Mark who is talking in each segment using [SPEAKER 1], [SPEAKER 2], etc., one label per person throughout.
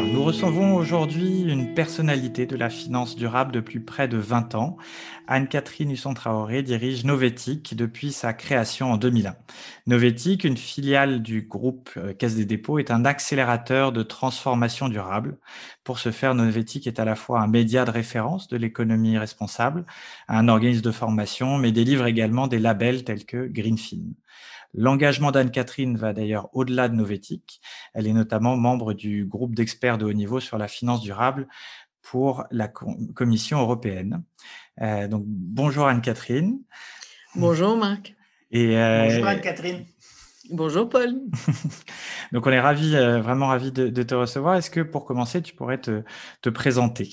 [SPEAKER 1] Nous recevons aujourd'hui une personnalité de la finance durable depuis près de 20 ans. Anne-Catherine Husson-Traoré dirige Novetic depuis sa création en 2001. Novetic, une filiale du groupe euh, Caisse des dépôts, est un accélérateur de transformation durable. Pour ce faire, Novetic est à la fois un média de référence de l'économie responsable, un organisme de formation, mais délivre également des labels tels que Greenfin. L'engagement d'Anne-Catherine va d'ailleurs au-delà de Novetic. Elle est notamment membre du groupe d'experts de haut niveau sur la finance durable pour la Commission européenne. Euh, donc, bonjour Anne-Catherine.
[SPEAKER 2] Bonjour Marc.
[SPEAKER 3] Et, euh, bonjour Anne-Catherine.
[SPEAKER 2] Bonjour Paul.
[SPEAKER 1] donc, on est ravis, euh, vraiment ravis de, te recevoir. Est-ce que pour commencer, tu pourrais te, te présenter?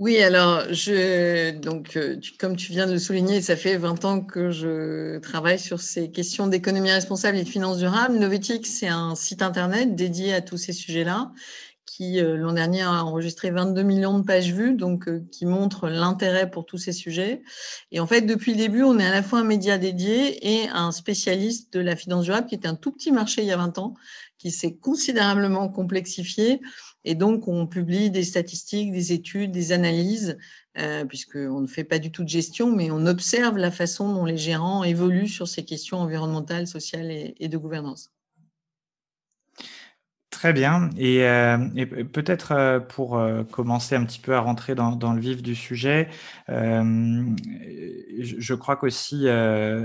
[SPEAKER 2] Oui, alors, je, donc, euh, comme tu viens de le souligner, ça fait 20 ans que je travaille sur ces questions d'économie responsable et de finances durables. Novetic, c'est un site internet dédié à tous ces sujets-là qui, euh, l'an dernier, a enregistré 22 millions de pages vues, donc euh, qui montre l'intérêt pour tous ces sujets. Et en fait, depuis le début, on est à la fois un média dédié et un spécialiste de la finance durable, qui était un tout petit marché il y a 20 ans, qui s'est considérablement complexifié et donc, on publie des statistiques, des études, des analyses, euh, puisqu'on ne fait pas du tout de gestion, mais on observe la façon dont les gérants évoluent sur ces questions environnementales, sociales et de gouvernance.
[SPEAKER 1] Très bien. Et, euh, peut-être euh, pour euh, commencer un petit peu à rentrer dans, le vif du sujet, je, crois qu'aussi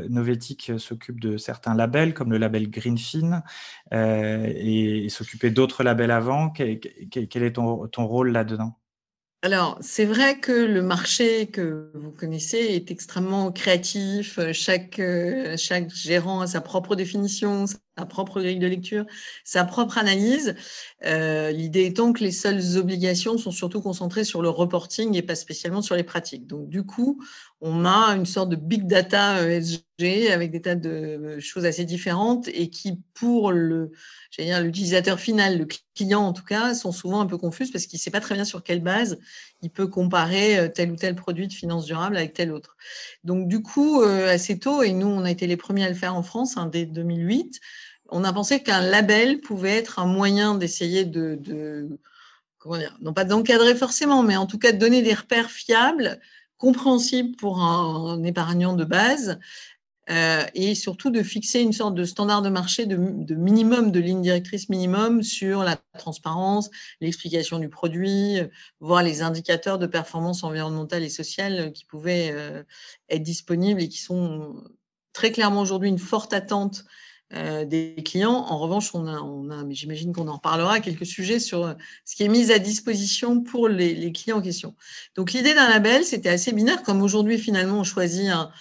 [SPEAKER 1] Novetic s'occupe de certains labels, comme le label Greenfin, et, s'occupait d'autres labels avant. Quel, est ton rôle là-dedans?
[SPEAKER 2] Alors, c'est vrai que le marché que vous connaissez est extrêmement créatif. Chaque, chaque gérant a sa propre définition, sa propre grille de lecture, sa propre analyse. Euh, l'idée étant que les seules obligations sont surtout concentrées sur le reporting et pas spécialement sur les pratiques. Donc, du coup, on a une sorte de big data ESG avec des tas de choses assez différentes et qui, pour le, l'utilisateur final, le client en tout cas, sont souvent un peu confuses parce qu'il ne sait pas très bien sur quelle base il peut comparer euh, tel ou tel produit de finance durable avec tel autre. Donc, du coup, euh, assez tôt, et nous, on a été les premiers à le faire en France hein, dès 2008, on a pensé qu'un label pouvait être un moyen d'essayer de, comment dire, non pas d'encadrer forcément, mais en tout cas de donner des repères fiables, compréhensibles pour un, épargnant de base, euh, et surtout de fixer une sorte de standard de marché de, minimum, de ligne directrice minimum sur la transparence, l'explication du produit, voire les indicateurs de performance environnementale et sociale qui pouvaient euh, être disponibles et qui sont très clairement aujourd'hui une forte attente euh, des clients. En revanche, on a, on a mais j'imagine qu'on en reparlera, quelques sujets sur euh, ce qui est mis à disposition pour les, clients en question. Donc, l'idée d'un label, c'était assez binaire, comme aujourd'hui, finalement, on choisit un,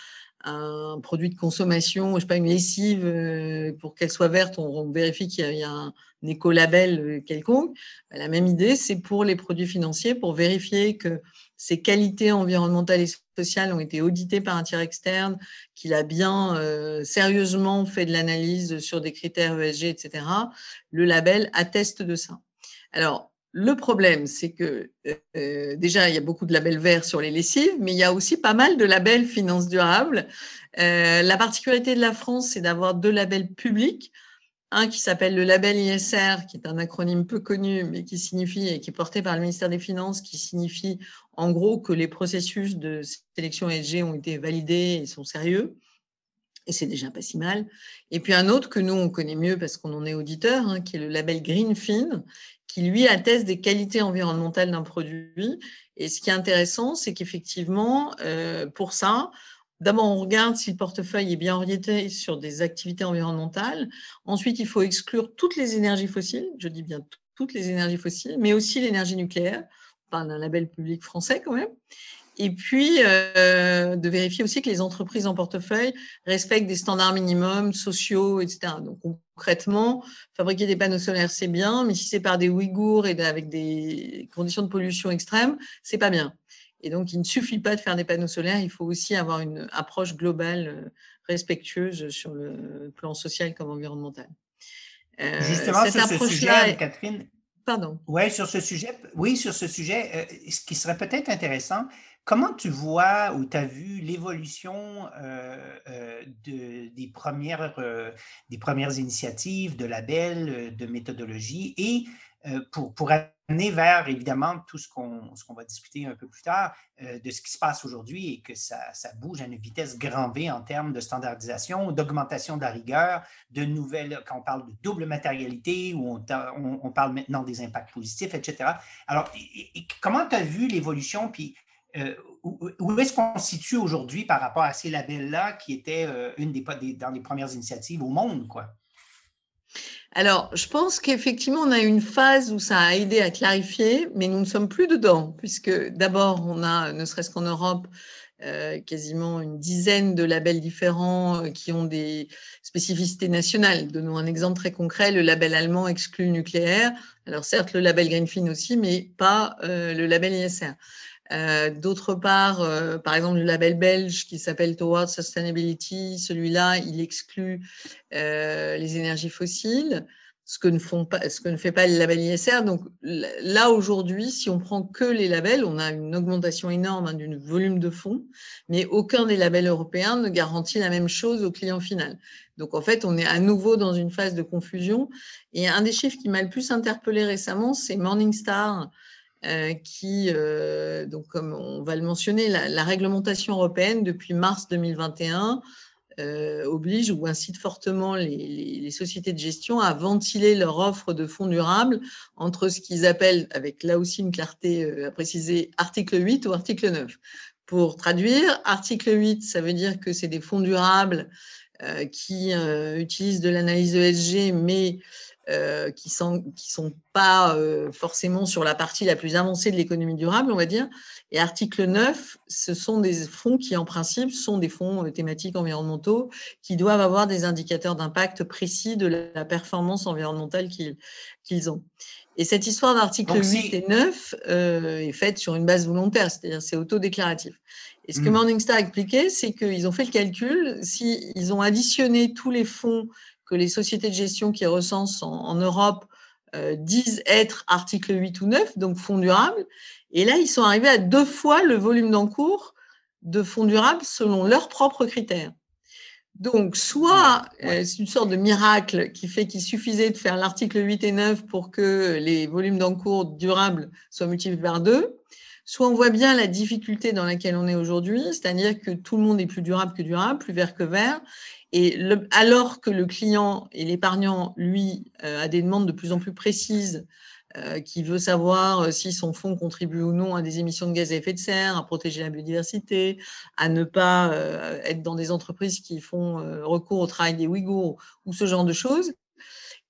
[SPEAKER 2] produit de consommation, je sais pas, une lessive, euh, pour qu'elle soit verte, on, vérifie qu'il y, a un, un écolabel quelconque. La même idée, c'est pour les produits financiers, pour vérifier que ces qualités environnementales et sociales ont été auditées par un tiers externe, qu'il a bien euh, sérieusement fait de l'analyse sur des critères ESG, etc., le label atteste de ça. Alors, le problème, c'est que euh, déjà, il y a beaucoup de labels verts sur les lessives, mais il y a aussi pas mal de labels finances durables. Euh, la particularité de la France, c'est d'avoir deux labels publics un qui s'appelle le label ISR, qui est un acronyme peu connu, mais qui signifie, et qui est porté par le ministère des Finances, qui signifie en gros que les processus de sélection ESG ont été validés et sont sérieux. Et c'est déjà pas si mal. Et puis un autre que nous, on connaît mieux parce qu'on en est auditeur, hein, qui est le label Greenfin, qui lui atteste des qualités environnementales d'un produit. Et ce qui est intéressant, c'est qu'effectivement, euh, pour ça, d'abord, on regarde si le portefeuille est bien orienté sur des activités environnementales. Ensuite, il faut exclure toutes les énergies fossiles, je dis bien toutes les énergies fossiles, mais aussi l'énergie nucléaire. D'un label public français quand même. Et puis, euh, de vérifier aussi que les entreprises en portefeuille respectent des standards minimums sociaux, etc. Donc, concrètement, fabriquer des panneaux solaires, c'est bien, mais si c'est par des Ouïghours et avec des conditions de pollution extrêmes, c'est pas bien. Et donc, il ne suffit pas de faire des panneaux solaires, il faut aussi avoir une approche globale euh, respectueuse sur le plan social comme environnemental.
[SPEAKER 3] Euh, Justement, sur ce sujet, Catherine.
[SPEAKER 2] Pardon.
[SPEAKER 3] Ouais, sur ce sujet, oui, sur ce sujet, ce qui serait peut-être intéressant, Comment tu vois ou tu as vu l'évolution euh, euh, de, des, premières, euh, premières initiatives, de labels, de méthodologie et pour, pour amener vers évidemment tout ce qu'on va discuter un peu plus tard de ce qui se passe aujourd'hui et que ça, bouge à une vitesse grand V en termes de standardisation, d'augmentation de la rigueur, de nouvelles, quand on parle de double matérialité, où on, parle maintenant des impacts positifs, etc. Alors, comment tu as vu l'évolution, puis euh, où, est-ce qu'on se situe aujourd'hui par rapport à ces labels-là qui étaient euh, une des, dans les premières initiatives au monde, quoi?
[SPEAKER 2] Alors, je pense qu'effectivement, on a une phase où ça a aidé à clarifier, mais nous ne sommes plus dedans, puisque d'abord, on a, ne serait-ce qu'en Europe, euh, quasiment une dizaine de labels différents qui ont des spécificités nationales. Donnons un exemple très concret, le label allemand exclut nucléaire. Alors certes, le label Greenfin aussi, mais pas le label ISR. Euh, d'autre part, euh, par exemple, le label belge qui s'appelle Towards Sustainability, celui-là, il exclut euh, les énergies fossiles, ce que, ne font pas, fait pas le label ISR. Donc là, aujourd'hui, si on prend que les labels, on a une augmentation énorme hein, du volume de fonds, mais aucun des labels européens ne garantit la même chose au client final. Donc en fait, on est à nouveau dans une phase de confusion. Et un des chiffres qui m'a le plus interpellé récemment, c'est Morningstar qui, euh, donc comme on va le mentionner, la, réglementation européenne depuis mars 2021 euh, oblige ou incite fortement les, sociétés de gestion à ventiler leur offre de fonds durables entre ce qu'ils appellent, avec là aussi une clarté à préciser, article 8 ou article 9. Pour traduire, article 8, ça veut dire que c'est des fonds durables qui utilisent de l'analyse ESG, mais euh, qui ne sont, qui sont pas euh, forcément sur la partie la plus avancée de l'économie durable, on va dire. Et article 9, ce sont des fonds qui, en principe, sont des fonds euh, thématiques environnementaux qui doivent avoir des indicateurs d'impact précis de la performance environnementale qu'ils ont. Et cette histoire d'article 8 et 9 est faite sur une base volontaire, c'est-à-dire c'est autodéclaratif. Et ce que hmm. Morningstar a expliqué, c'est qu'ils ont fait le calcul, s'ils ont additionné tous les fonds que les sociétés de gestion qui recensent en, Europe euh, disent être article 8 ou 9, donc fonds durables. Et là, ils sont arrivés à deux fois le volume d'encours de fonds durables selon leurs propres critères. Donc, soit euh, c'est une sorte de miracle qui fait qu'il suffisait de faire l'article 8 et 9 pour que les volumes d'encours durables soient multipliés par deux, soit on voit bien la difficulté dans laquelle on est aujourd'hui, c'est-à-dire que tout le monde est plus durable que durable, plus vert que vert, et alors que le client et l'épargnant, lui, euh, a des demandes de plus en plus précises, euh, qui veut savoir euh, si son fonds contribue ou non à des émissions de gaz à effet de serre, à protéger la biodiversité, à ne pas être dans des entreprises qui font recours au travail des Ouïghours ou ce genre de choses,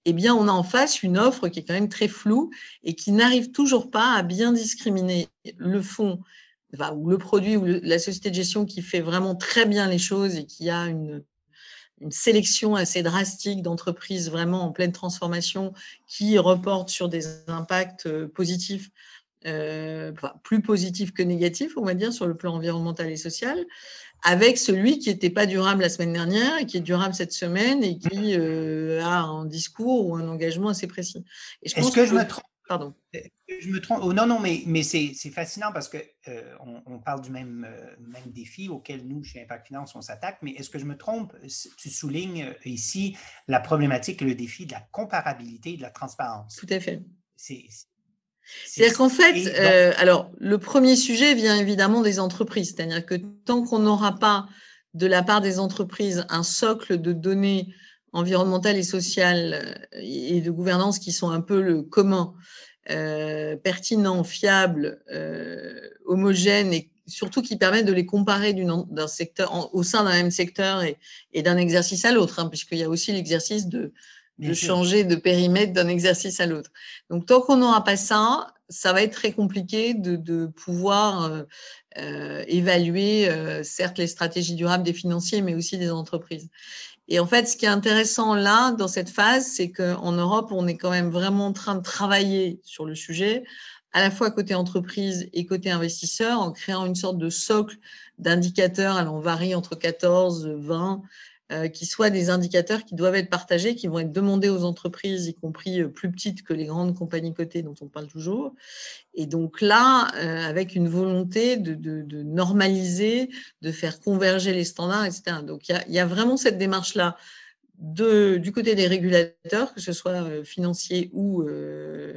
[SPEAKER 2] eh bien, on a en face une offre qui est quand même très floue et qui n'arrive toujours pas à bien discriminer le fonds ou le produit ou la société de gestion qui fait vraiment très bien les choses et qui a une, sélection assez drastique d'entreprises vraiment en pleine transformation qui reportent sur des impacts euh, positifs, euh, plus positifs que négatifs, on va dire, sur le plan environnemental et social, avec celui qui n'était pas durable la semaine dernière et qui est durable cette semaine et qui euh, a un discours ou un engagement assez précis.
[SPEAKER 3] Est-ce que, je me trompe? Pardon. Euh, je me trompe? Oh, non, non, mais, mais c'est fascinant parce qu'on euh, on parle du même, euh, même défi auquel nous, chez Impact Finance, on s'attaque. Mais est-ce que je me trompe? Tu soulignes ici la problématique et le défi de la comparabilité et de la transparence.
[SPEAKER 2] Tout à fait. C'est-à-dire qu'en fait, alors le premier sujet vient évidemment des entreprises. C'est-à-dire que tant qu'on n'aura pas de la part des entreprises un socle de données environnementales et sociales et de gouvernance qui sont un peu le commun, euh, pertinent, fiable, euh, homogène et surtout qui permettent de les comparer d'un secteur, au sein d'un même secteur et, d'un exercice à l'autre, hein, puisqu'il y a aussi l'exercice de, changer de périmètre d'un exercice à l'autre. Donc, tant qu'on n'aura pas ça, ça va être très compliqué de, pouvoir euh, euh, évaluer, euh, certes, les stratégies durables des financiers, mais aussi des entreprises. Et en fait, ce qui est intéressant là, dans cette phase, c'est qu'en Europe, on est quand même vraiment en train de travailler sur le sujet, à la fois côté entreprise et côté investisseur, en créant une sorte de socle d'indicateurs. Alors, on varie entre 14, 20, euh, qui soient des indicateurs qui doivent être partagés, qui vont être demandés aux entreprises, y compris euh, plus petites que les grandes compagnies cotées dont on parle toujours. Et donc là, euh, avec une volonté de, normaliser, de faire converger les standards, etc. Donc il y a, vraiment cette démarche-là du côté des régulateurs, que ce soit financiers ou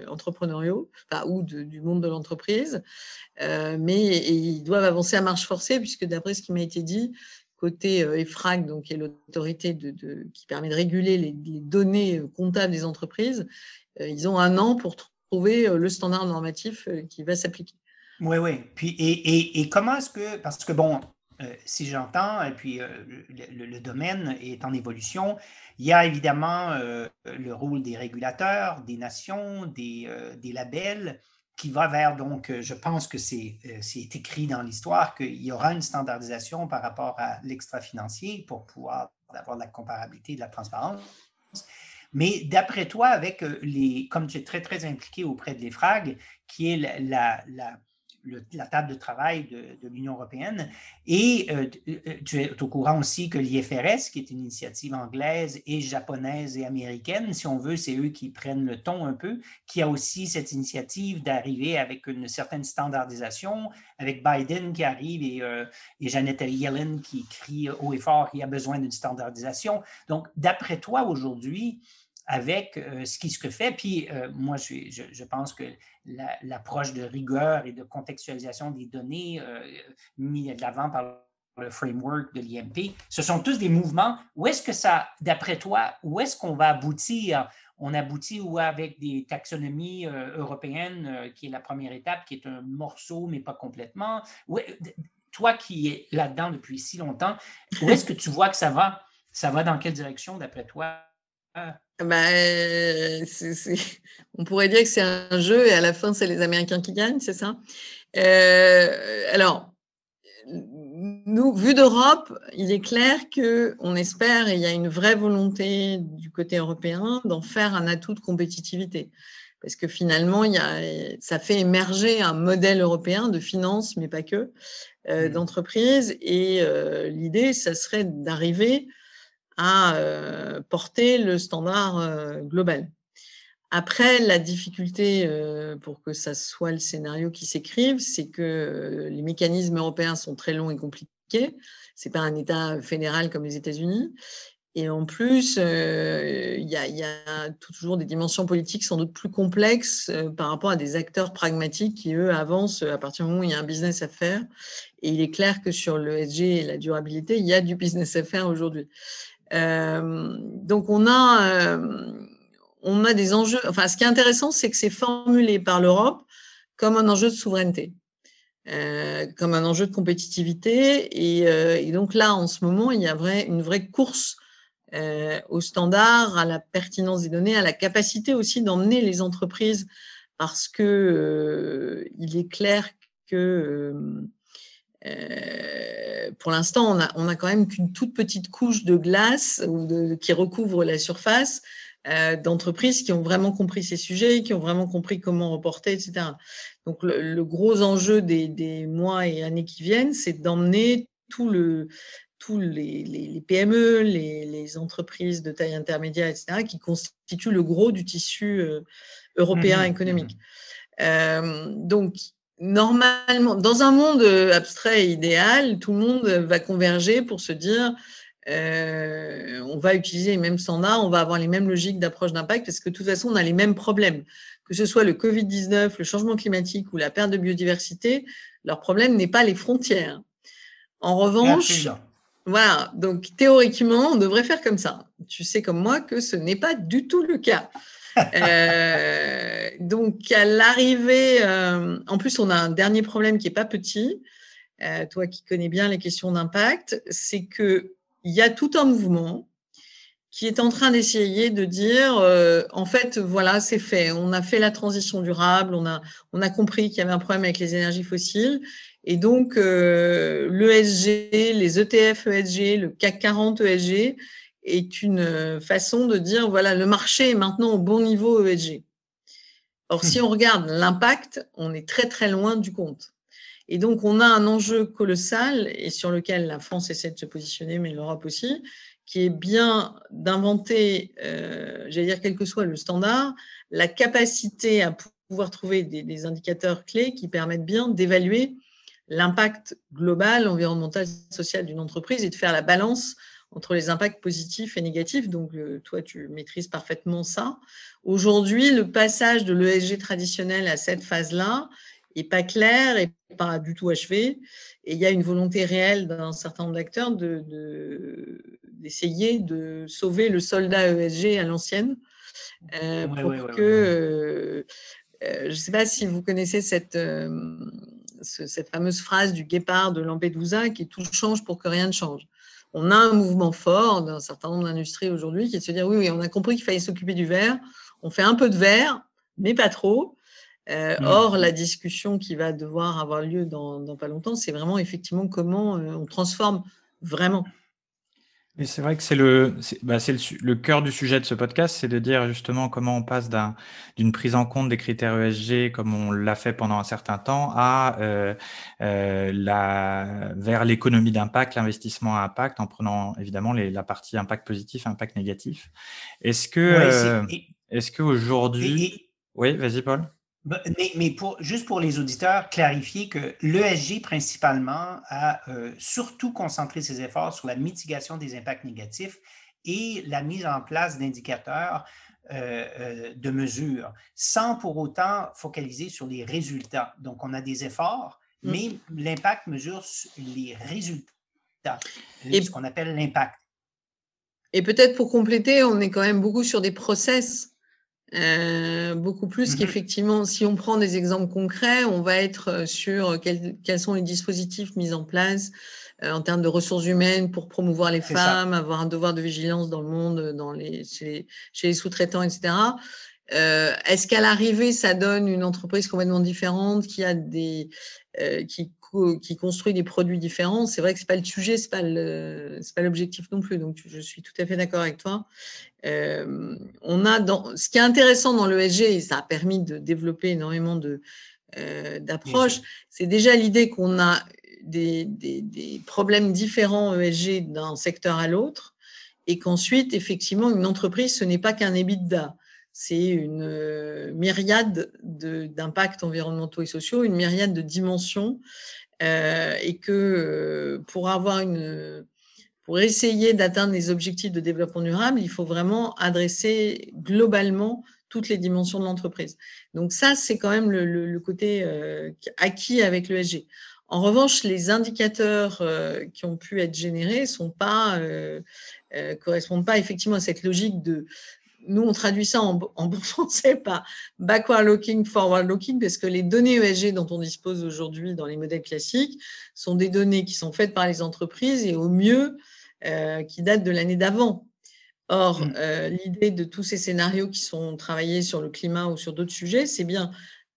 [SPEAKER 2] entrepreneuriaux, ou du monde de l'entreprise, mais ils doivent avancer à marche forcée, puisque d'après ce qui m'a été dit, côté euh, EFRAG, donc, qui est l'autorité qui permet de réguler les, données euh, comptables des entreprises, euh, ils ont un an pour trouver le standard normatif qui va s'appliquer.
[SPEAKER 3] Oui, oui. Puis, et, et, comment est-ce que, parce que bon, si j'entends, et puis le, domaine est en évolution, il y a évidemment le rôle des régulateurs, des nations, des, des labels qui va vers, donc, euh, je pense que c'est euh, écrit dans l'histoire qu'il y aura une standardisation par rapport à l'extra-financier pour pouvoir avoir de la comparabilité et de la transparence. Mais d'après toi, avec euh, les, comme tu es très, très impliqué auprès de l'EFRAG, qui est la la table de travail de, l'Union européenne. Et euh, euh, tu es au courant aussi que l'IFRS, qui est une initiative anglaise et japonaise et américaine, si on veut, c'est eux qui prennent le ton un peu, qui a aussi cette initiative d'arriver avec une certaine standardisation, avec Biden qui arrive et, euh, et Janet Yellen qui crie haut et fort qu'il y a besoin d'une standardisation. Donc, d'après toi, aujourd'hui, avec euh, ce qui se fait. Puis euh, moi, je, je, pense que l'approche de rigueur et de contextualisation des données euh, mis de l'avant par le framework de l'IMP, ce sont tous des mouvements. Où est-ce que ça, d'après toi, où est-ce qu'on va aboutir? On aboutit ou avec des taxonomies européennes, qui est la première étape, qui est un morceau, mais pas complètement? toi qui es là-dedans depuis si longtemps, où est-ce que tu vois que ça va? Ça va dans quelle direction, d'après toi?
[SPEAKER 2] Ben, on pourrait dire que c'est un jeu et à la fin, c'est les Américains qui gagnent, c'est ça? Euh, Alors, nous, vu d'Europe, il est clair qu'on espère, et il y a une vraie volonté du côté européen, d'en faire un atout de compétitivité. Parce que finalement, il y a, ça fait émerger un modèle européen de finance, mais pas que, euh, mmh. d'entreprise. Et euh, l'idée, ça serait d'arriver à euh, porter le standard euh, global. Après, la difficulté euh, pour que ça soit le scénario qui s'écrive, c'est que les mécanismes européens sont très longs et compliqués. C'est pas un État fédéral comme les États-Unis. Et en plus, il y, a, toujours des dimensions politiques sans doute plus complexes par rapport à des acteurs pragmatiques qui, eux, avancent à partir du moment où il y a un business à faire. Et il est clair que sur le SG et la durabilité, il y a du business à faire aujourd'hui. Euh, donc on a, euh, on a des enjeux. Enfin, ce qui est intéressant, c'est que c'est formulé par l'Europe comme un enjeu de souveraineté. Euh, comme un enjeu de compétitivité. Et, donc là, en ce moment, il y a vrai, une vraie course euh, aux standards, à la pertinence des données, à la capacité aussi d'emmener les entreprises, parce que il est clair que euh, pour l'instant, on a, on a quand même qu'une toute petite couche de glace ou qui recouvre la surface euh, d'entreprises qui ont vraiment compris ces sujets, qui ont vraiment compris comment reporter, etc. Donc, le, gros enjeu des, mois et années qui viennent, c'est d'emmener tout le, tous les, les, PME, les, les, entreprises de taille intermédiaire, etc., qui constituent le gros du tissu euh, européen mmh économique. Mmh donc, normalement, dans un monde euh, abstrait et idéal, tout le monde va converger pour se dire euh, on va utiliser les mêmes standards, on va avoir les mêmes logiques d'approche d'impact parce que de toute façon, on a les mêmes problèmes. Que ce soit le Covid-19, le changement climatique ou la perte de biodiversité, leur problème n'est pas les frontières. En revanche, voilà, donc théoriquement, on devrait faire comme ça. Tu sais comme moi que ce n'est pas du tout le cas. Euh, donc, à l'arrivée, euh, en plus, on a un dernier problème qui n'est pas petit, toi qui connais bien les questions d'impact, c'est qu'il y a tout un mouvement qui est en train d'essayer de dire, euh, en fait, voilà, c'est fait. On a fait la transition durable, on a, on a compris qu'il y avait un problème avec les énergies fossiles. Et donc, euh, l'ESG, les ETF ESG, le CAC 40 ESG est une façon de dire, voilà, le marché est maintenant au bon niveau ESG. Or, si on regarde l'impact, on est très, très loin du compte. Et donc, on a un enjeu colossal et sur lequel la France essaie de se positionner, mais l'Europe aussi, qui est bien d'inventer, euh, j'allais dire quel que soit le standard, la capacité à pouvoir trouver des, indicateurs clés qui permettent bien d'évaluer l'impact global, environnemental, social d'une entreprise et de faire la balance entre les impacts positifs et négatifs. Donc, euh, toi, tu maîtrises parfaitement ça. Aujourd'hui, le passage de l'ESG traditionnel à cette phase-là n'est pas clair et pas du tout achevé. Et il y a une volonté réelle d'un certain nombre d'acteurs de, d'essayer de sauver le soldat ESG à l'ancienne. Euh, pour que, euh, je ne sais pas si vous connaissez cette, cette fameuse phrase du guépard de Lampedusa qui tout change pour que rien ne change. On a un mouvement fort d'un certain nombre d'industries aujourd'hui qui est de se dire oui, oui, on a compris qu'il fallait s'occuper du verre, on fait un peu de verre, mais pas trop. Mmh. Or, la discussion qui va devoir avoir lieu dans, dans pas longtemps, c'est vraiment effectivement comment on transforme vraiment
[SPEAKER 1] c'est vrai que c'est le, bah, le, le, cœur du sujet de ce podcast, c'est de dire justement comment on passe d'une prise en compte des critères ESG comme on l'a fait pendant un certain temps à euh, euh, la, vers l'économie d'impact, l'investissement à impact, en prenant évidemment les, la partie impact positif, impact négatif. Est-ce que, euh, est-ce qu'aujourd'hui, oui, vas-y Paul.
[SPEAKER 3] Bah, mais, pour, juste pour les auditeurs, clarifier que l'ESG principalement a euh, surtout concentré ses efforts sur la mitigation des impacts négatifs et la mise en place d'indicateurs euh, euh, de mesures, sans pour autant focaliser sur les résultats. Donc, on a des efforts, mm. mais l'impact mesure les résultats, ce qu'on appelle l'impact.
[SPEAKER 2] Et peut-être pour compléter, on est quand même beaucoup sur des process euh, beaucoup plus mmh qu'effectivement, si on prend des exemples concrets, on va être euh, sur quels, sont les dispositifs mis en place euh, en termes de ressources humaines pour promouvoir les femmes, avoir un devoir de vigilance dans le monde, dans les, chez, les, sous-traitants, etc. Est-ce qu'à l'arrivée, ça donne une entreprise complètement différente qui a des, qui qui construit des produits différents, c'est vrai que c'est pas le sujet, c'est pas le, pas l'objectif non plus. Donc, je suis tout à fait d'accord avec toi. Euh, on a dans, ce qui est intéressant dans l'ESG, et ça a permis de développer énormément de, euh, d'approches, c'est déjà l'idée qu'on a des, des, des, problèmes différents ESG d'un secteur à l'autre, et qu'ensuite, effectivement, une entreprise, ce n'est pas qu'un EBITDA c'est une euh, myriade d'impacts environnementaux et sociaux, une myriade de dimensions, euh, et que euh, pour avoir une, pour essayer d'atteindre les objectifs de développement durable, il faut vraiment adresser globalement toutes les dimensions de l'entreprise. Donc ça, c'est quand même le, côté acquis avec l'ESG. En revanche, les indicateurs qui ont pu être générés pas correspondent pas effectivement à cette logique de nous, on traduit ça en, bon français par backward looking, forward looking, parce que les données ESG dont on dispose aujourd'hui dans les modèles classiques sont des données qui sont faites par les entreprises et au mieux euh, qui datent de l'année d'avant. Or, mm. euh, l'idée de tous ces scénarios qui sont travaillés sur le climat ou sur d'autres sujets, c'est bien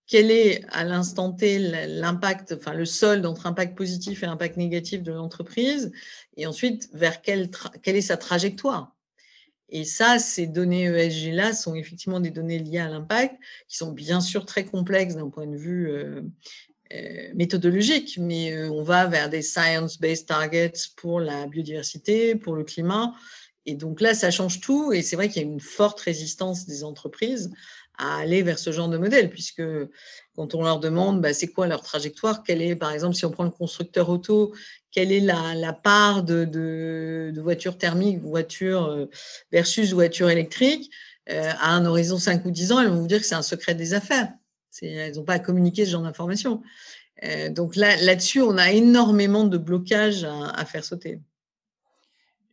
[SPEAKER 2] quel est à l'instant T l'impact, enfin le solde entre impact positif et impact négatif de l'entreprise, et ensuite vers quelle, quelle est sa trajectoire. Et ça, ces données ESG-là sont effectivement des données liées à l'impact, qui sont bien sûr très complexes d'un point de vue euh, euh, méthodologique, mais euh, on va vers des science-based targets pour la biodiversité, pour le climat. Et donc là, ça change tout. Et c'est vrai qu'il y a une forte résistance des entreprises à aller vers ce genre de modèle, puisque quand on leur demande bah, c'est quoi leur trajectoire, quelle est, par exemple, si on prend le constructeur auto, quelle est la, part de, de, voitures thermiques, voitures euh, versus voitures électriques, euh, à un horizon 5 ou 10 ans, elles vont vous dire que c'est un secret des affaires. Elles n'ont pas à communiquer ce genre d'informations. Euh, donc là, là-dessus, on a énormément de blocages à, faire sauter.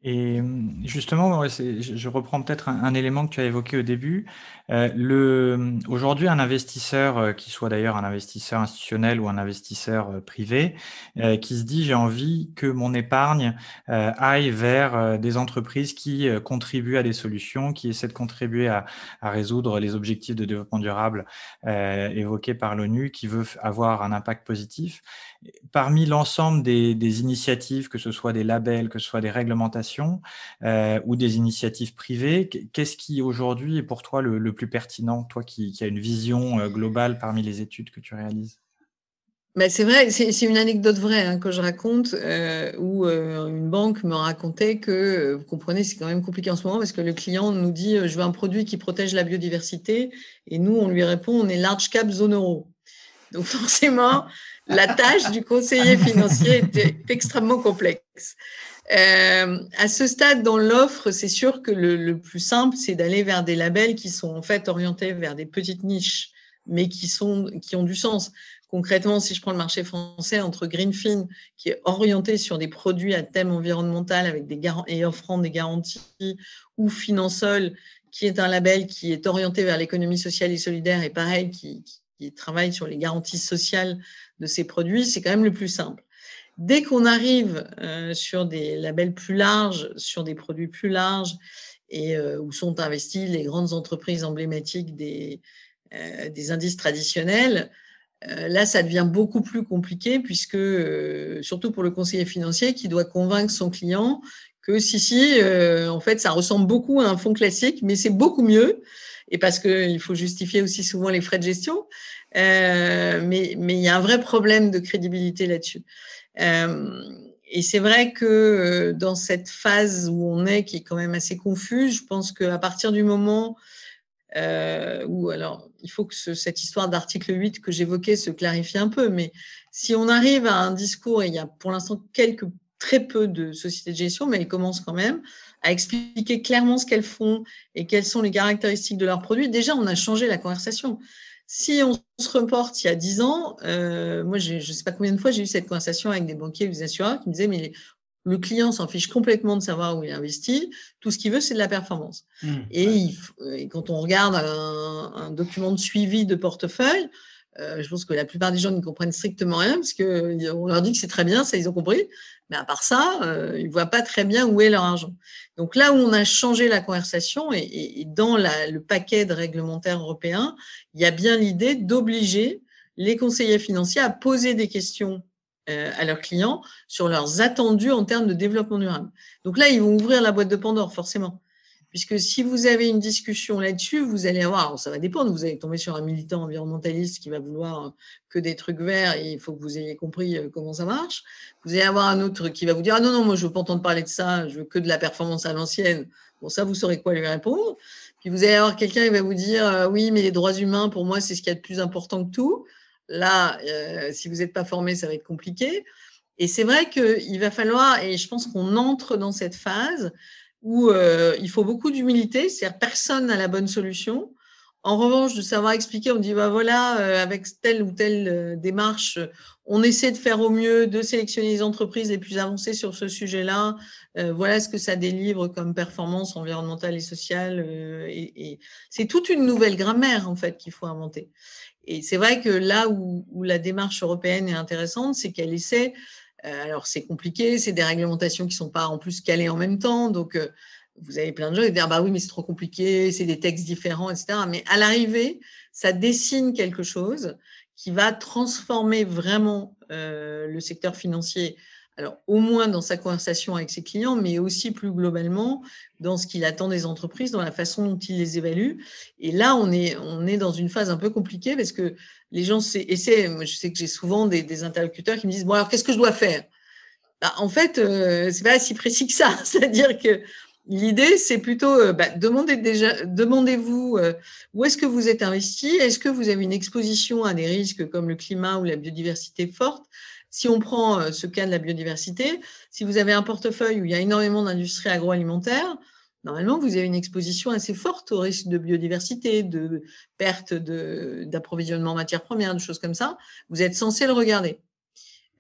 [SPEAKER 1] Et hum, justement, je reprends peut-être un, élément que tu as évoqué au début. Euh, le, aujourd'hui, un investisseur, euh, qui soit d'ailleurs un investisseur institutionnel ou un investisseur euh, privé, qui se dit j'ai envie que mon épargne aille vers des entreprises qui contribuent à des solutions, qui essaient de contribuer à résoudre les objectifs de développement durable évoqués par l'ONU, qui veut avoir un impact positif. Parmi l'ensemble des, initiatives, que ce soit des labels, que ce soit des réglementations ou des initiatives privées, qu'est-ce qui aujourd'hui est pour toi le, plus pertinent, toi qui, as une vision euh, globale parmi les études que tu réalises?
[SPEAKER 2] Ben c'est vrai, c'est une anecdote vraie hein, que je raconte euh, où euh, une banque me racontait que, vous comprenez, c'est quand même compliqué en ce moment parce que le client nous dit je veux un produit qui protège la biodiversité et nous on lui répond on est large cap zone euro. Donc forcément, la tâche du conseiller financier était extrêmement complexe. Euh, à ce stade, dans l'offre, c'est sûr que le, plus simple, c'est d'aller vers des labels qui sont en fait orientés vers des petites niches, mais qui, sont, qui ont du sens. Concrètement, si je prends le marché français entre Greenfin, qui est orienté sur des produits à thème environnemental avec des et offrant des garanties, ou Finansol, qui est un label qui est orienté vers l'économie sociale et solidaire, et pareil, qui, qui travaille sur les garanties sociales de ces produits, c'est quand même le plus simple. Dès qu'on arrive euh, sur des labels plus larges, sur des produits plus larges, et euh, où sont investies les grandes entreprises emblématiques des, euh, des indices traditionnels, là, ça devient beaucoup plus compliqué, puisque, surtout pour le conseiller financier qui doit convaincre son client que si, si, en fait, ça ressemble beaucoup à un fonds classique, mais c'est beaucoup mieux, et parce qu'il faut justifier aussi souvent les frais de gestion, mais, mais il y a un vrai problème de crédibilité là-dessus. Euh, et c'est vrai que euh, dans cette phase où on est, qui est quand même assez confuse, je pense qu'à partir du moment euh, où, alors, il faut que cette histoire d'article 8 que j'évoquais se clarifie un peu, mais si on arrive à un discours, et il y a pour l'instant très peu de sociétés de gestion, mais elles commencent quand même à expliquer clairement ce qu'elles font et quelles sont les caractéristiques de leurs produits, déjà, on a changé la conversation. Si on se reporte il y a 10 ans, euh, moi, je ne sais pas combien de fois j'ai eu cette conversation avec des banquiers ou des assureurs qui me disaient, mais le client s'en fiche complètement de savoir où il investit. Tout ce qu'il veut, c'est de la performance. Mmh, et, quand on regarde un, document de suivi de portefeuille, euh, je pense que la plupart des gens ne comprennent strictement rien parce qu'on leur dit que c'est très bien, ça ils ont compris. Mais à part ça, euh, ils ne voient pas très bien où est leur argent. Donc là où on a changé la conversation et, dans le paquet de réglementaires européens, il y a bien l'idée d'obliger les conseillers financiers à poser des questions euh, à leurs clients sur leurs attendus en termes de développement durable. Donc là, ils vont ouvrir la boîte de Pandore, forcément. Puisque si vous avez une discussion là-dessus, vous allez avoir, ça va dépendre, vous allez tomber sur un militant environnementaliste qui va vouloir que des trucs verts et il faut que vous ayez compris euh, comment ça marche. Vous allez avoir un autre qui va vous dire Ah non, non, moi je ne veux pas entendre parler de ça, je veux que de la performance à l'ancienne. Bon, ça, vous saurez quoi lui répondre. Puis vous allez avoir quelqu'un qui va vous dire euh, Oui, mais les droits humains, pour moi, c'est ce qui est de plus important que tout. Là, euh, si vous n'êtes pas formé, ça va être compliqué. Et c'est vrai qu'il va falloir, et je pense qu'on entre dans cette phase où euh, il faut beaucoup d'humilité, c'est-à-dire personne n'a la bonne solution. En revanche, de savoir expliquer, on dit bah voilà, euh, avec telle ou telle euh, démarche, on essaie de faire au mieux, de sélectionner les entreprises les plus avancées sur ce sujet-là. voilà ce que ça délivre comme performance environnementale et sociale. et, c'est toute une nouvelle grammaire en fait qu'il faut inventer. Et c'est vrai que là où, la démarche européenne est intéressante, c'est qu'elle essaie alors, c'est compliqué, c'est des réglementations qui ne sont pas en plus calées en même temps. Donc, euh, vous avez plein de gens qui disent ah bah oui, mais c'est trop compliqué, c'est des textes différents, etc. Mais à l'arrivée, ça dessine quelque chose qui va transformer vraiment euh, le secteur financier alors au moins dans sa conversation avec ses clients, mais aussi plus globalement dans ce qu'il attend des entreprises, dans la façon dont il les évalue. Et là, on est, dans une phase un peu compliquée parce que les gens essaient, moi, je sais que j'ai souvent des, interlocuteurs qui me disent, bon alors qu'est-ce que je dois faire? Bah, En fait, euh, c'est pas si précis que ça. C'est-à-dire que L'idée, c'est plutôt euh, bah, demandez déjà, demandez-vous euh, où est-ce que vous êtes investi, est-ce que vous avez une exposition à des risques comme le climat ou la biodiversité forte, si on prend euh, ce cas de la biodiversité, si vous avez un portefeuille où il y a énormément d'industries agroalimentaires, normalement, vous avez une exposition assez forte au risque de biodiversité, de perte d'approvisionnement en matières premières, de choses comme ça. Vous êtes censé le regarder.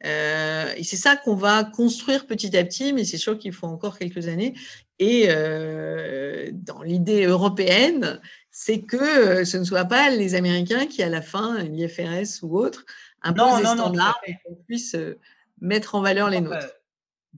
[SPEAKER 2] Euh, et c'est ça qu'on va construire petit à petit, mais c'est sûr qu'il faut encore quelques années. Et euh, dans l'idée européenne, c'est que ce ne soit pas les Américains qui, à la fin, l'IFRS ou autre, imposent des standards et qu'on puisse mettre en valeur les nôtres.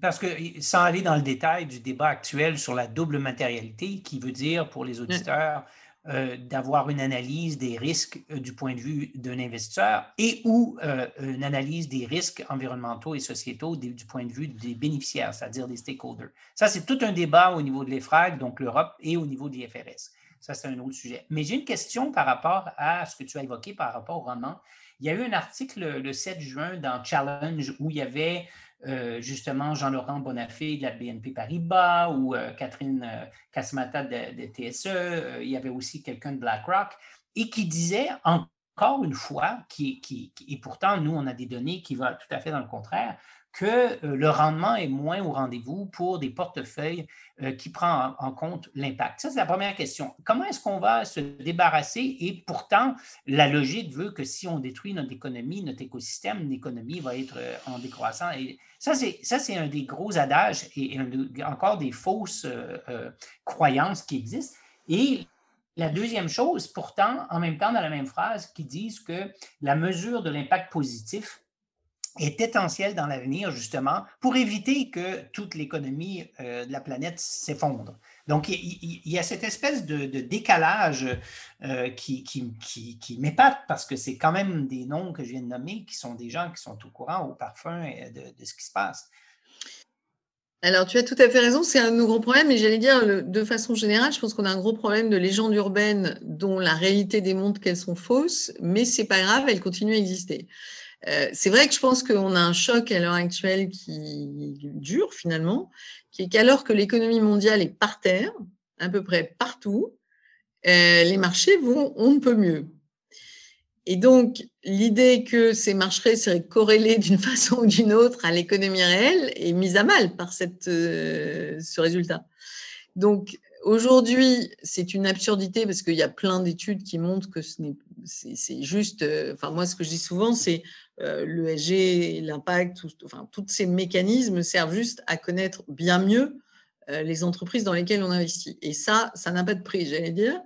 [SPEAKER 3] Parce que, sans aller dans le détail du débat actuel sur la double matérialité, qui veut dire pour les auditeurs euh, d'avoir une analyse des risques euh, du point de vue d'un investisseur et ou euh, une analyse des risques environnementaux et sociétaux du point de vue des bénéficiaires, c'est-à-dire des stakeholders. Ça, c'est tout un débat au niveau de l'EFRAG, donc l'Europe, et au niveau de l'IFRS. Ça, c'est un autre sujet. Mais j'ai une question par rapport à ce que tu as évoqué par rapport au rendement. Il y a eu un article le 7 juin dans Challenge où il y avait euh, justement Jean-Laurent Bonafé de la BNP Paribas ou euh, Catherine euh, Casmata de, TSE. il y avait aussi quelqu'un de BlackRock et qui disait encore une fois, qui, et pourtant nous on a des données qui vont tout à fait dans le contraire, que euh, le rendement est moins au rendez-vous pour des portefeuilles euh, qui prennent en, compte l'impact. Ça, c'est la première question. Comment est-ce qu'on va se débarrasser? Et pourtant, la logique veut que si on détruit notre économie, notre écosystème, l'économie va être euh, en décroissant. Et ça, c'est un des gros adages et, encore des fausses croyances qui existent. Et la deuxième chose, pourtant, en même temps, dans la même phrase, qui disent que la mesure de l'impact positif est essentiel dans l'avenir, justement, pour éviter que toute l'économie euh, de la planète s'effondre. Donc, il, y a cette espèce de, décalage euh, qui, qui, m'épate parce que c'est quand même des noms que je viens de nommer qui sont des gens qui sont au courant, au parfum de, de ce qui se passe.
[SPEAKER 2] Alors, tu as tout à fait raison, c'est un gros problème, mais j'allais dire, de façon générale, je pense qu'on a un gros problème de légendes urbaines dont la réalité démontre qu'elles sont fausses, mais c'est pas grave, elles continuent à exister. Euh, c'est vrai que je pense qu'on a un choc à l'heure actuelle qui dure finalement, qui est qu'alors que l'économie mondiale est par terre, à peu près partout, euh, les marchés vont on ne peut mieux. Et donc, l'idée que ces marchés seraient corrélés d'une façon ou d'une autre à l'économie réelle est mise à mal par cette, euh, ce résultat. Donc, Aujourd'hui, c'est une absurdité parce qu'il y a plein d'études qui montrent que ce n'est, c'est, juste. Euh, enfin, moi, ce que je dis souvent, c'est euh, l'ESG, l'impact, enfin, tous ces mécanismes servent juste à connaître bien mieux euh, les entreprises dans lesquelles on investit. Et ça, ça n'a pas de prix, j'allais dire.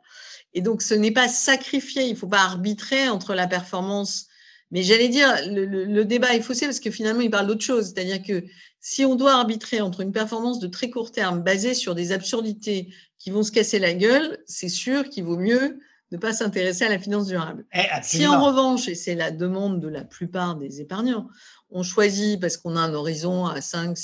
[SPEAKER 2] Et donc, ce n'est pas sacrifié. Il ne faut pas arbitrer entre la performance. Mais j'allais dire, le, le débat est faussé parce que finalement, il parle d'autre chose. C'est-à-dire que si on doit arbitrer entre une performance de très court terme basée sur des absurdités qui vont se casser la gueule, c'est sûr qu'il vaut mieux ne pas s'intéresser à la finance durable.
[SPEAKER 3] Eh,
[SPEAKER 2] si en revanche, et c'est la demande de la plupart des épargnants, on choisit parce qu'on a un horizon à 5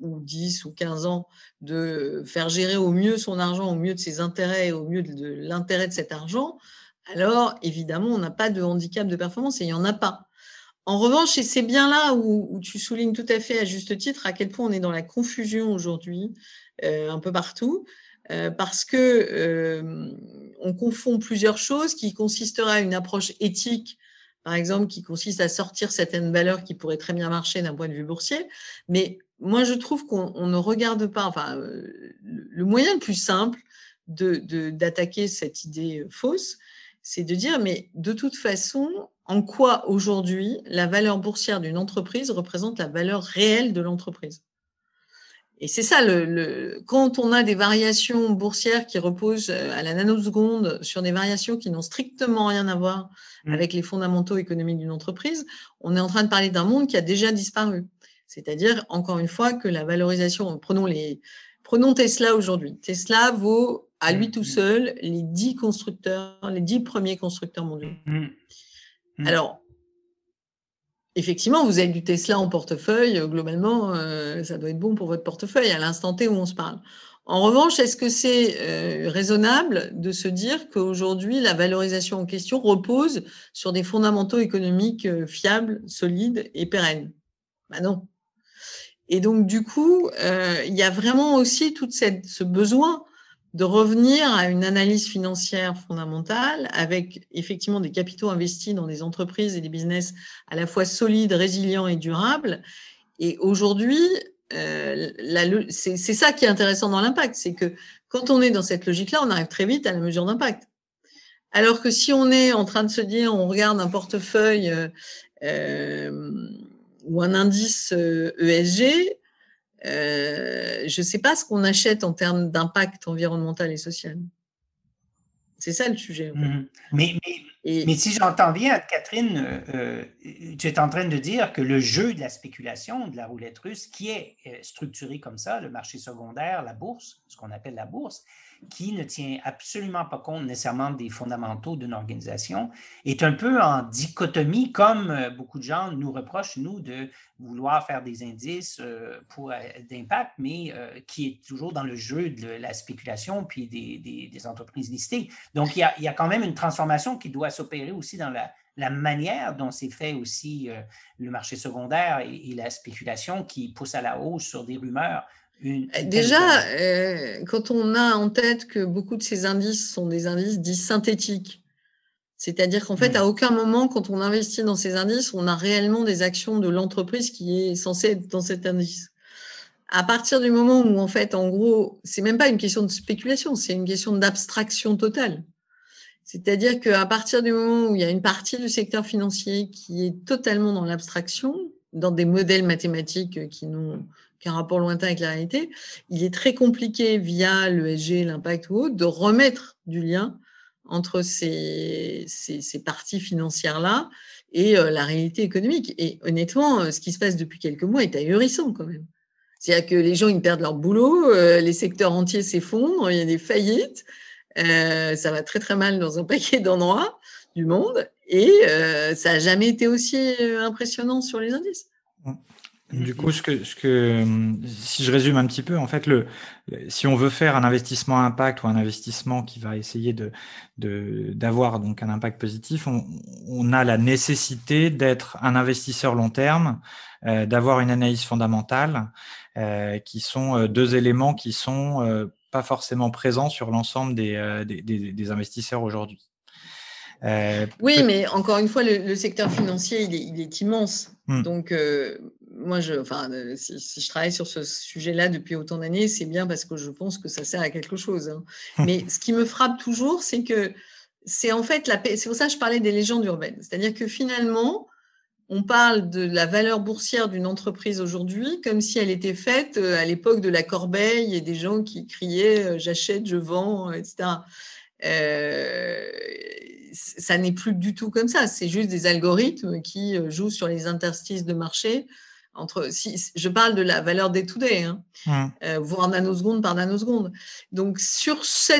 [SPEAKER 2] ou 10 ou 15 ans de faire gérer au mieux son argent, au mieux de ses intérêts, au mieux de l'intérêt de cet argent, alors évidemment, on n'a pas de handicap de performance et il n'y en a pas. En revanche, et c'est bien là où, tu soulignes tout à fait à juste titre à quel point on est dans la confusion aujourd'hui, euh, un peu partout, euh, parce que euh, on confond plusieurs choses qui consistera à une approche éthique, par exemple, qui consiste à sortir certaines valeurs qui pourraient très bien marcher d'un point de vue boursier, mais moi je trouve qu'on ne regarde pas, enfin, le moyen le plus simple d'attaquer de, cette idée fausse, c'est de dire, mais de toute façon, en quoi aujourd'hui la valeur boursière d'une entreprise représente la valeur réelle de l'entreprise? Et c'est ça, le, quand on a des variations boursières qui reposent euh, à la nanoseconde sur des variations qui n'ont strictement rien à voir mmh. avec les fondamentaux économiques d'une entreprise, on est en train de parler d'un monde qui a déjà disparu. C'est-à-dire, encore une fois, que la valorisation, prenons, les, prenons Tesla aujourd'hui. Tesla vaut à lui mmh, tout mmh. seul les dix constructeurs, les dix premiers constructeurs mondiaux. Mmh. Alors, effectivement, vous avez du Tesla en portefeuille, euh, globalement, euh, ça doit être bon pour votre portefeuille à l'instant T où on se parle. En revanche, est-ce que c'est euh, raisonnable de se dire qu'aujourd'hui, la valorisation en question repose sur des fondamentaux économiques fiables, solides et pérennes? Ben Non. Et donc, du coup, il y a vraiment aussi tout ce besoin de revenir à une analyse financière fondamentale avec effectivement des capitaux investis dans des entreprises et des business à la fois solides, résilients et durables. Et aujourd'hui, euh, c'est ça qui est intéressant dans l'impact, c'est que quand on est dans cette logique-là, on arrive très vite à la mesure d'impact. Alors que si on est en train de se dire, on regarde un portefeuille euh, ou un indice ESG, e euh, je ne sais pas ce qu'on achète en termes d'impact environnemental et social. C'est ça le sujet.
[SPEAKER 3] Mhm. Mais, mais, si j'entends bien, Catherine, euh, euh, tu es en train de dire que le jeu de la spéculation, de la roulette russe, qui est structuré comme ça, le marché secondaire, la bourse, ce qu'on appelle la bourse, qui ne tient absolument pas compte nécessairement des fondamentaux d'une organisation, est un peu en dichotomie, comme euh, beaucoup de gens nous reprochent, nous, de vouloir faire des indices euh, pour euh, d'impact, mais qui est toujours dans le jeu de la spéculation puis des, entreprises listées. Donc, il y, a, quand même une transformation qui doit s'opérer aussi dans la, manière dont c'est fait aussi le marché secondaire et, la spéculation qui pousse à la hausse sur des rumeurs
[SPEAKER 2] déjà, euh, quand on a en tête que beaucoup de ces indices sont des indices dits synthétiques, c'est-à-dire qu'en fait, à aucun moment, quand on investit dans ces indices, on a réellement des actions de l'entreprise qui est censée être dans cet indice. À partir du moment où, en fait, en gros, c'est même pas une question de spéculation, c'est une question d'abstraction totale. C'est-à-dire qu'à partir du moment où il y a une partie du secteur financier qui est totalement dans l'abstraction, dans des modèles mathématiques qui n'ont qu'un rapport lointain avec la réalité, il est très compliqué via l'ESG, l'impact ou autre, de remettre du lien entre ces, ces, parties financières-là et euh, la réalité économique. Et honnêtement, euh, ce qui se passe depuis quelques mois est ahurissant quand même. C'est-à-dire que les gens, ils perdent leur boulot, euh, les secteurs entiers s'effondrent, il y a des faillites, ça va très très mal dans un paquet d'endroits du monde, et ça n'a jamais été aussi impressionnant sur les indices.
[SPEAKER 1] Du coup, ce que, ce que, si je résume un petit peu, en fait, le, si on veut faire un investissement impact ou un investissement qui va essayer de, d'avoir donc un impact positif, on, on a la nécessité d'être un investisseur long terme, euh, d'avoir une analyse fondamentale, euh, qui sont euh, deux éléments qui sont euh, pas forcément présents sur l'ensemble des, des, des, investisseurs aujourd'hui.
[SPEAKER 2] Oui, mais encore une fois, le, secteur financier, il est, il est immense. Hmm. Donc, moi, je, enfin, euh, si, je travaille sur ce sujet-là depuis autant d'années, c'est bien parce que je pense que ça sert à quelque chose. Hein. Mais ce qui me frappe toujours, c'est que c'est en fait la C'est pour ça que je parlais des légendes urbaines. C'est-à-dire que finalement, on parle de la valeur boursière d'une entreprise aujourd'hui comme si elle était faite euh, à l'époque de la corbeille et des gens qui criaient euh, j'achète, je vends, etc. ça n'est plus du tout comme ça. C'est juste des algorithmes qui jouent sur les interstices de marché entre, si, je parle de la valeur des today, hein, mmh. euh, voire nanoseconde par nanoseconde. Donc, sur ce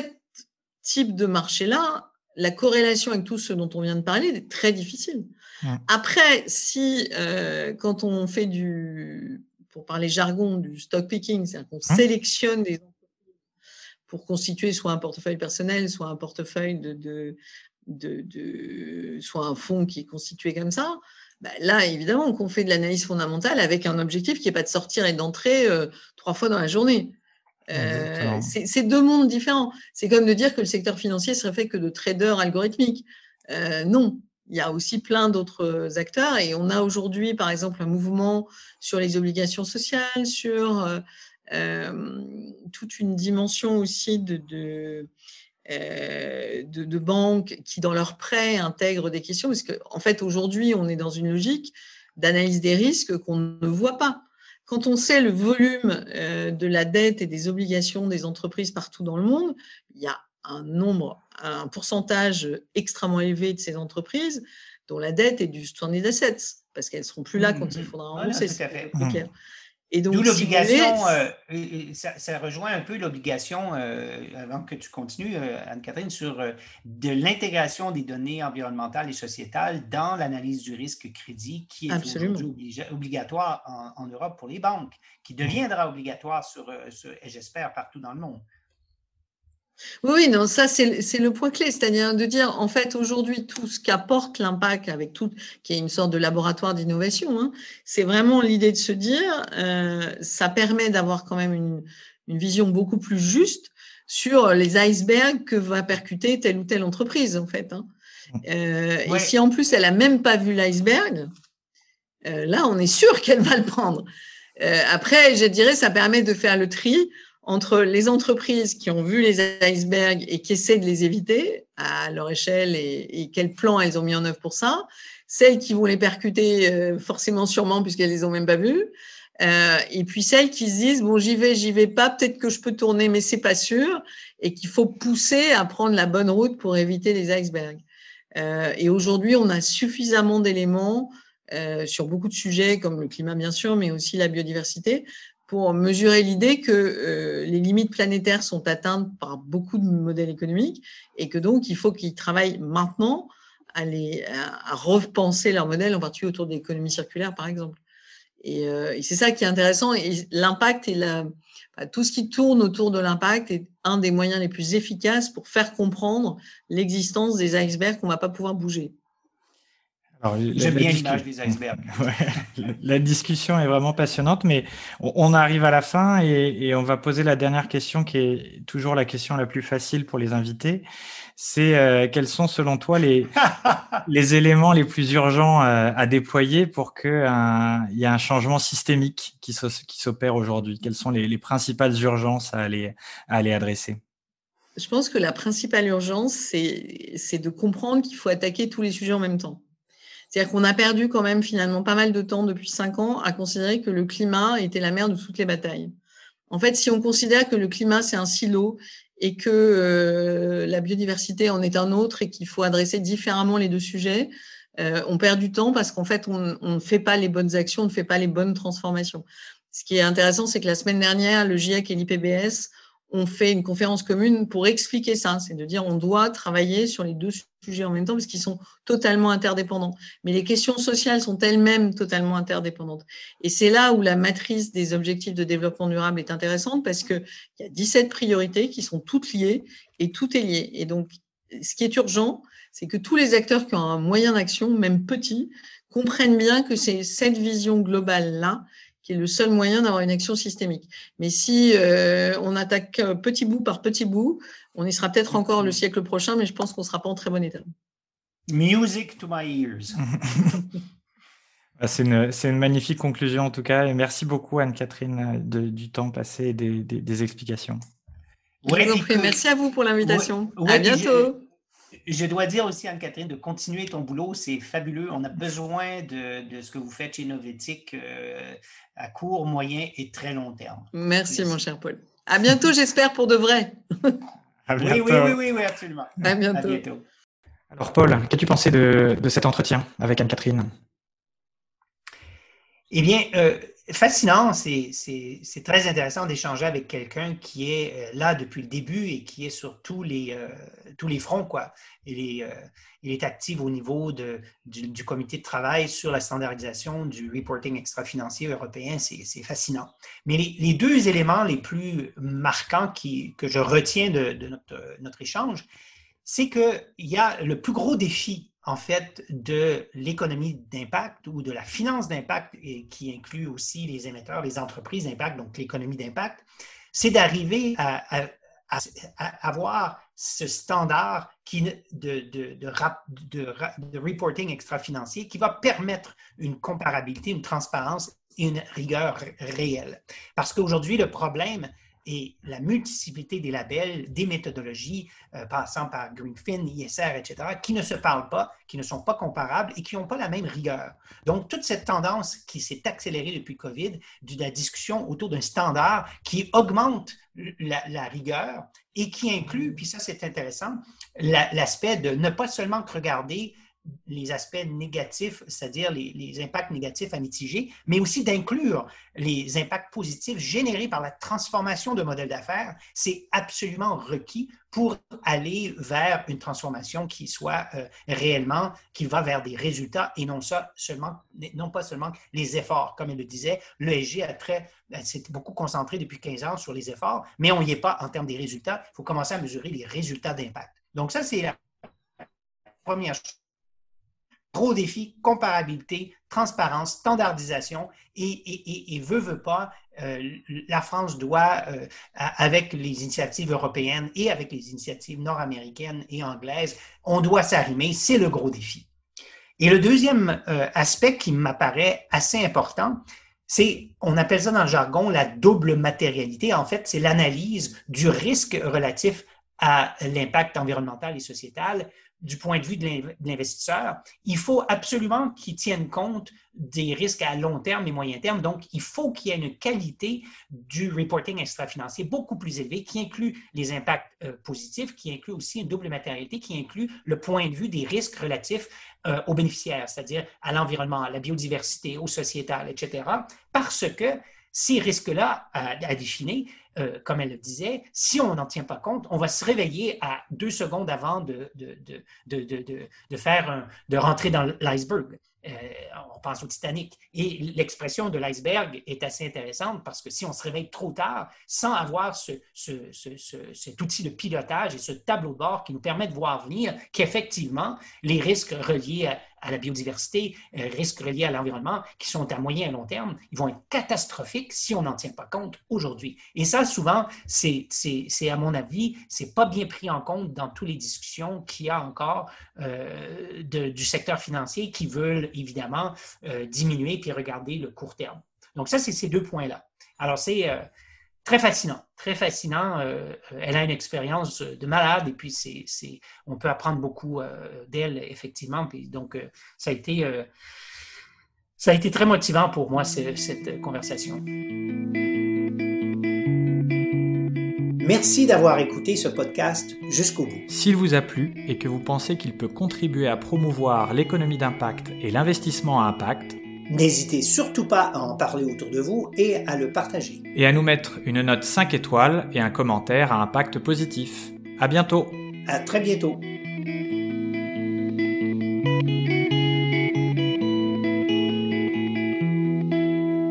[SPEAKER 2] type de marché-là, la corrélation avec tout ce dont on vient de parler est très difficile. Mmh. Après, si, euh, quand on fait du, pour parler jargon, du stock picking, c'est-à-dire qu'on mmh. sélectionne des entreprises pour constituer soit un portefeuille personnel, soit un portefeuille de, de, de soit un fonds qui est constitué comme ça, bah, là, évidemment, qu'on fait de l'analyse fondamentale avec un objectif qui n'est pas de sortir et d'entrer euh, trois fois dans la journée. Euh, c'est deux mondes différents. C'est comme de dire que le secteur financier serait fait que de traders algorithmiques. Euh, non, il y a aussi plein d'autres acteurs et on a aujourd'hui, par exemple, un mouvement sur les obligations sociales, sur toute une dimension aussi de euh, de, banques qui, dans leurs prêts, intègrent des questions, parce qu'en en fait, aujourd'hui, on est dans une logique d'analyse des risques qu'on ne voit pas. Quand on sait le volume euh, de la dette et des obligations des entreprises partout dans le monde, il y a un nombre, un pourcentage extrêmement élevé de ces entreprises dont la dette est du stranded assets, parce qu'elles ne seront plus là mmh, quand il mmh. faudra rembourser. C'est clair.
[SPEAKER 3] D'où l'obligation, euh, ça, rejoint un peu l'obligation, euh, avant que tu continues, euh, Anne-Catherine, sur de l'intégration des données environnementales et sociétales dans l'analyse du risque crédit qui est aujourd'hui obligatoire en, Europe pour les banques, qui deviendra obligatoire sur, sur j'espère, partout dans le monde.
[SPEAKER 2] Oui, non, ça c'est le point clé, c'est-à-dire de dire en fait aujourd'hui tout ce qu'apporte l'impact avec tout, qui est une sorte de laboratoire d'innovation, hein, c'est vraiment l'idée de se dire, euh, ça permet d'avoir quand même une, vision beaucoup plus juste sur les icebergs que va percuter telle ou telle entreprise en fait. Hein. Euh, et si en plus elle a même pas vu l'iceberg, euh, là on est sûr qu'elle va le prendre. après, je dirais, ça permet de faire le tri entre les entreprises qui ont vu les icebergs et qui essaient de les éviter à leur échelle et, quel plan elles ont mis en œuvre pour ça, celles qui vont les percuter forcément, sûrement, puisqu'elles les ont même pas vues. et puis celles qui se disent bon j'y vais j'y vais pas peut-être que je peux tourner mais c'est pas sûr et qu'il faut pousser à prendre la bonne route pour éviter les icebergs et aujourd'hui on a suffisamment d'éléments sur beaucoup de sujets comme le climat bien sûr mais aussi la biodiversité pour mesurer l'idée que euh, les limites planétaires sont atteintes par beaucoup de modèles économiques et que donc il faut qu'ils travaillent maintenant à, repenser leur modèle, en particulier autour de l'économie circulaire, par exemple. Et, euh, et c'est ça qui est intéressant. Et l'impact et la, tout ce qui tourne autour de l'impact est un des moyens les plus efficaces pour faire comprendre l'existence des icebergs qu'on ne va pas pouvoir bouger.
[SPEAKER 3] J'aime bien l'image des icebergs.
[SPEAKER 1] la discussion est vraiment passionnante, mais on, arrive à la fin et, on va poser la dernière question qui est toujours la question la plus facile pour les invités. C'est euh, quels sont selon toi les, les éléments les plus urgents euh, à déployer pour qu'il y ait un changement systémique qui s'opère aujourd'hui? Quelles sont les, principales urgences à aller, à aller adresser?
[SPEAKER 2] Je pense que la principale urgence, c'est de comprendre qu'il faut attaquer tous les sujets en même temps. C'est-à-dire qu'on a perdu quand même finalement pas mal de temps depuis cinq ans à considérer que le climat était la mère de toutes les batailles. En fait, si on considère que le climat, c'est un silo et que euh, la biodiversité en est un autre et qu'il faut adresser différemment les deux sujets, euh, on perd du temps parce qu'en fait, on ne fait pas les bonnes actions, on ne fait pas les bonnes transformations. Ce qui est intéressant, c'est que la semaine dernière, le GIEC et l'IPBS on fait une conférence commune pour expliquer ça. C'est de dire on doit travailler sur les deux sujets en même temps parce qu'ils sont totalement interdépendants. Mais les questions sociales sont elles-mêmes totalement interdépendantes. Et c'est là où la matrice des objectifs de développement durable est intéressante parce qu'il y a 17 priorités qui sont toutes liées et tout est lié. Et donc, ce qui est urgent, c'est que tous les acteurs qui ont un moyen d'action, même petit, comprennent bien que c'est cette vision globale-là qui est le seul moyen d'avoir une action systémique. Mais si euh, on attaque euh, petit bout par petit bout, on y sera peut-être encore le siècle prochain, mais je pense qu'on ne sera pas en très bon état.
[SPEAKER 3] Music to my ears.
[SPEAKER 1] Bah, c'est une, magnifique conclusion en tout cas. Et merci beaucoup Anne-Catherine du temps passé et des, explications.
[SPEAKER 2] merci à vous pour l'invitation. à bientôt
[SPEAKER 3] je dois dire aussi, Anne-Catherine, de continuer ton boulot. C'est fabuleux. On a besoin de, ce que vous faites chez Novetic euh, à court, moyen et très long terme.
[SPEAKER 2] Merci, mon cher Paul. À bientôt, j'espère, pour de vrai.
[SPEAKER 3] oui, oui, oui, oui, absolument.
[SPEAKER 2] À bientôt.
[SPEAKER 1] Alors, Paul, qu'as-tu pensé de, cet entretien avec Anne-Catherine?
[SPEAKER 3] Eh bien, euh, fascinant, c'est très intéressant d'échanger avec quelqu'un qui est euh, là depuis le début et qui est sur tous les, euh, tous les fronts. Quoi. Il, est, euh, il est actif au niveau du, comité de travail sur la standardisation du reporting extra-financier européen. C'est fascinant. Mais les, deux éléments les plus marquants qui, que je retiens de, de notre, notre échange, c'est qu'il y a le plus gros défi en fait, de l'économie d'impact ou de la finance d'impact, qui inclut aussi les émetteurs, les entreprises d'impact, donc l'économie d'impact, c'est d'arriver à, avoir ce standard qui, de, de, de, reporting extra-financier qui va permettre une comparabilité, une transparence et une rigueur réelle. Parce qu'aujourd'hui, le problème, et la multiplicité des labels, des méthodologies, euh, passant par Greenfin, ISR, etc., qui ne se parlent pas, qui ne sont pas comparables et qui n'ont pas la même rigueur. Donc, toute cette tendance qui s'est accélérée depuis COVID, de la discussion autour d'un standard qui augmente la, rigueur et qui inclut, puis ça c'est intéressant, l'aspect de ne pas seulement regarder les aspects négatifs, c'est-à-dire les, impacts négatifs à mitiger, mais aussi d'inclure les impacts positifs générés par la transformation de modèle d'affaires. C'est absolument requis pour aller vers une transformation qui soit euh, réellement, qui va vers des résultats et non, pas seulement les efforts. Comme il le disait, l'ESG très, s'est beaucoup concentré depuis 15 ans sur les efforts, mais on n'y est pas en termes des résultats. Il faut commencer à mesurer les résultats d'impact. Donc ça, c'est la première chose gros défi, comparabilité, transparence, standardisation et, veut, veut pas, euh, la France doit, euh, avec les initiatives européennes et avec les initiatives nord-américaines et anglaises, on doit s'arrimer, c'est le gros défi. Et le deuxième euh, aspect qui m'apparaît assez important, c'est, on appelle ça dans le jargon la double matérialité. En fait, c'est l'analyse du risque relatif à l'impact environnemental et sociétal du point de vue de l'investisseur, il faut absolument qu'il tienne compte des risques à long terme et moyen terme. Donc, il faut qu'il y ait une qualité du reporting extra-financier beaucoup plus élevée qui inclut les impacts euh, positifs, qui inclut aussi une double matérialité, qui inclut le point de vue des risques relatifs euh, aux bénéficiaires, c'est-à-dire à l'environnement, à la biodiversité, au sociétal, etc. Parce que ces risques-là à, à, définir, euh, comme elle le disait, si on n'en tient pas compte, on va se réveiller à deux secondes avant de, de, de, de faire de rentrer dans l'iceberg. Euh, on pense au Titanic. Et l'expression de l'iceberg est assez intéressante parce que si on se réveille trop tard, sans avoir ce, cet outil de pilotage et ce tableau de bord qui nous permet de voir venir qu'effectivement, les risques reliés à, à la biodiversité, euh, risques reliés à l'environnement, qui sont à moyen et long terme, ils vont être catastrophiques si on n'en tient pas compte aujourd'hui. Et ça, souvent, c'est, à mon avis, c'est pas bien pris en compte dans toutes les discussions qu'il y a encore euh, du secteur financier qui veulent évidemment euh, diminuer puis regarder le court terme. Donc ça, c'est ces deux points-là. Alors, c'est très fascinant, très fascinant. Euh, elle a une expérience de malade et puis c'est, on peut apprendre beaucoup euh, d'elle, effectivement. Puis donc, euh, ça, a été, ça a été très motivant pour moi, cette conversation.
[SPEAKER 4] Merci d'avoir écouté ce podcast jusqu'au bout.
[SPEAKER 1] S'il vous a plu et que vous pensez qu'il peut contribuer à promouvoir l'économie d'impact et l'investissement à impact,
[SPEAKER 4] N'hésitez surtout pas à en parler autour de vous et à le partager.
[SPEAKER 1] Et à nous mettre une note 5 étoiles et un commentaire à impact positif. À bientôt.
[SPEAKER 4] À très bientôt.